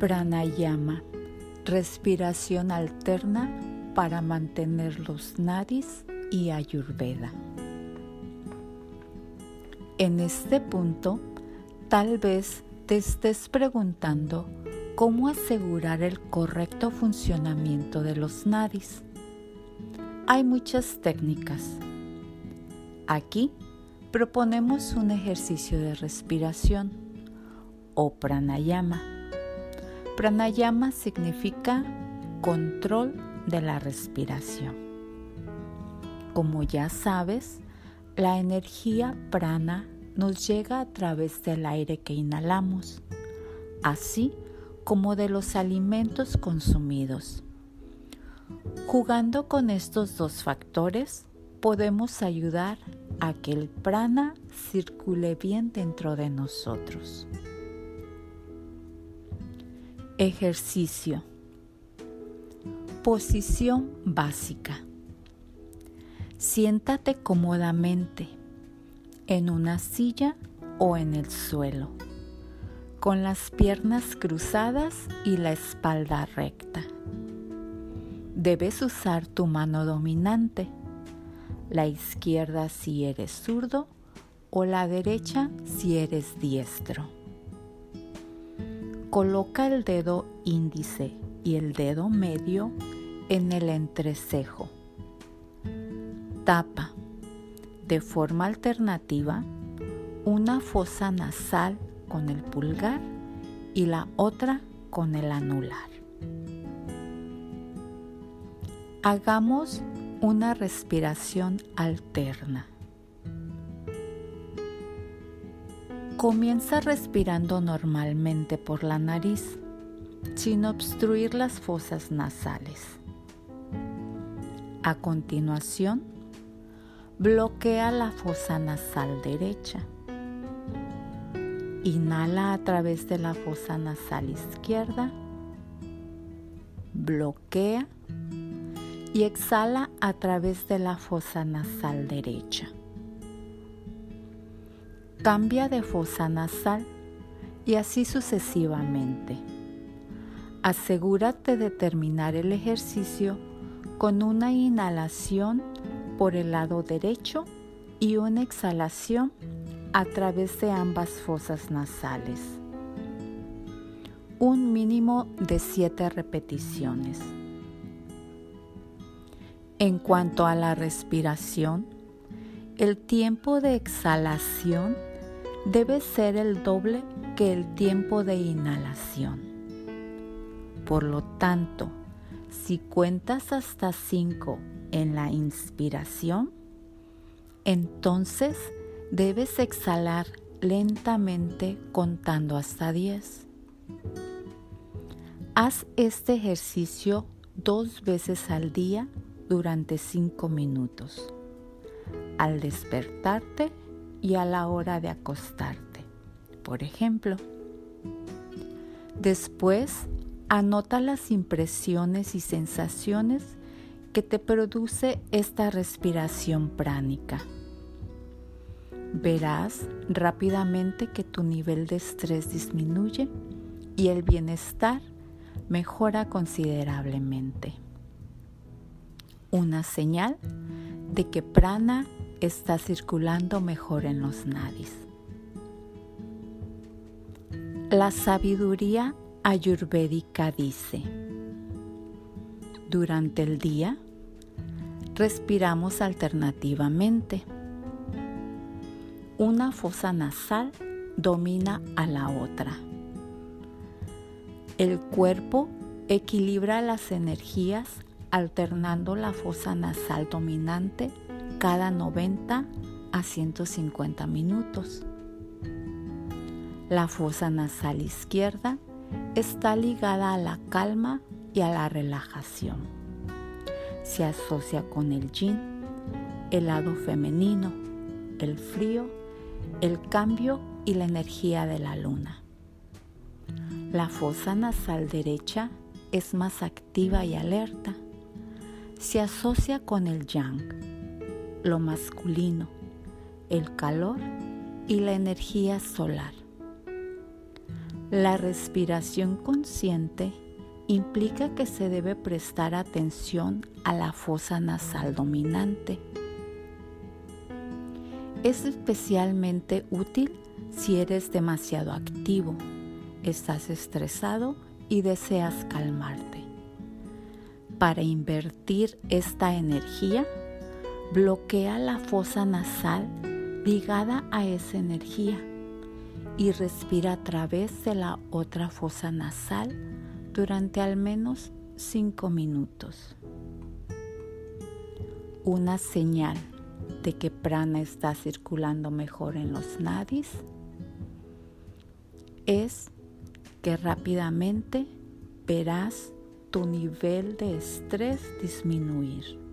Pranayama, respiración alterna para mantener los nadis y ayurveda. En este punto, tal vez te estés preguntando cómo asegurar el correcto funcionamiento de los nadis. Hay muchas técnicas. Aquí proponemos un ejercicio de respiración o pranayama. Pranayama significa control de la respiración. Como ya sabes, la energía prana nos llega a través del aire que inhalamos, así como de los alimentos consumidos. Jugando con estos dos factores, podemos ayudar a que el prana circule bien dentro de nosotros. Ejercicio. Posición básica. Siéntate cómodamente en una silla o en el suelo, con las piernas cruzadas y la espalda recta. Debes usar tu mano dominante, la izquierda si eres zurdo o la derecha si eres diestro. Coloca el dedo índice y el dedo medio en el entrecejo tapa de forma alternativa una fosa nasal con el pulgar y la otra con el anular. Hagamos una respiración alterna. Comienza respirando normalmente por la nariz, sin obstruir las fosas nasales. A continuación, Bloquea la fosa nasal derecha. Inhala a través de la fosa nasal izquierda. Bloquea y exhala a través de la fosa nasal derecha. Cambia de fosa nasal y así sucesivamente. Asegúrate de terminar el ejercicio con una inhalación por el lado derecho y una exhalación a través de ambas fosas nasales. Un mínimo de 7 repeticiones. En cuanto a la respiración, el tiempo de exhalación debe ser el doble que el tiempo de inhalación. Por lo tanto, si cuentas hasta 5 en la inspiración, entonces debes exhalar lentamente contando hasta 10. Haz este ejercicio dos veces al día durante 5 minutos, al despertarte y a la hora de acostarte, por ejemplo. Después, anota las impresiones y sensaciones que te produce esta respiración pránica. Verás rápidamente que tu nivel de estrés disminuye y el bienestar mejora considerablemente. Una señal de que prana está circulando mejor en los nadis. La sabiduría ayurvédica dice, durante el día, respiramos alternativamente. Una fosa nasal domina a la otra. El cuerpo equilibra las energías alternando la fosa nasal dominante cada 90 a 150 minutos. La fosa nasal izquierda está ligada a la calma y a la relajación. Se asocia con el yin, el lado femenino, el frío, el cambio y la energía de la luna. La fosa nasal derecha es más activa y alerta. Se asocia con el yang, lo masculino, el calor y la energía solar. La respiración consciente implica que se debe prestar atención a la fosa nasal dominante. Es especialmente útil si eres demasiado activo, estás estresado y deseas calmarte. Para invertir esta energía, bloquea la fosa nasal ligada a esa energía y respira a través de la otra fosa nasal durante al menos 5 minutos. Una señal de que prana está circulando mejor en los nadis es que rápidamente verás tu nivel de estrés disminuir.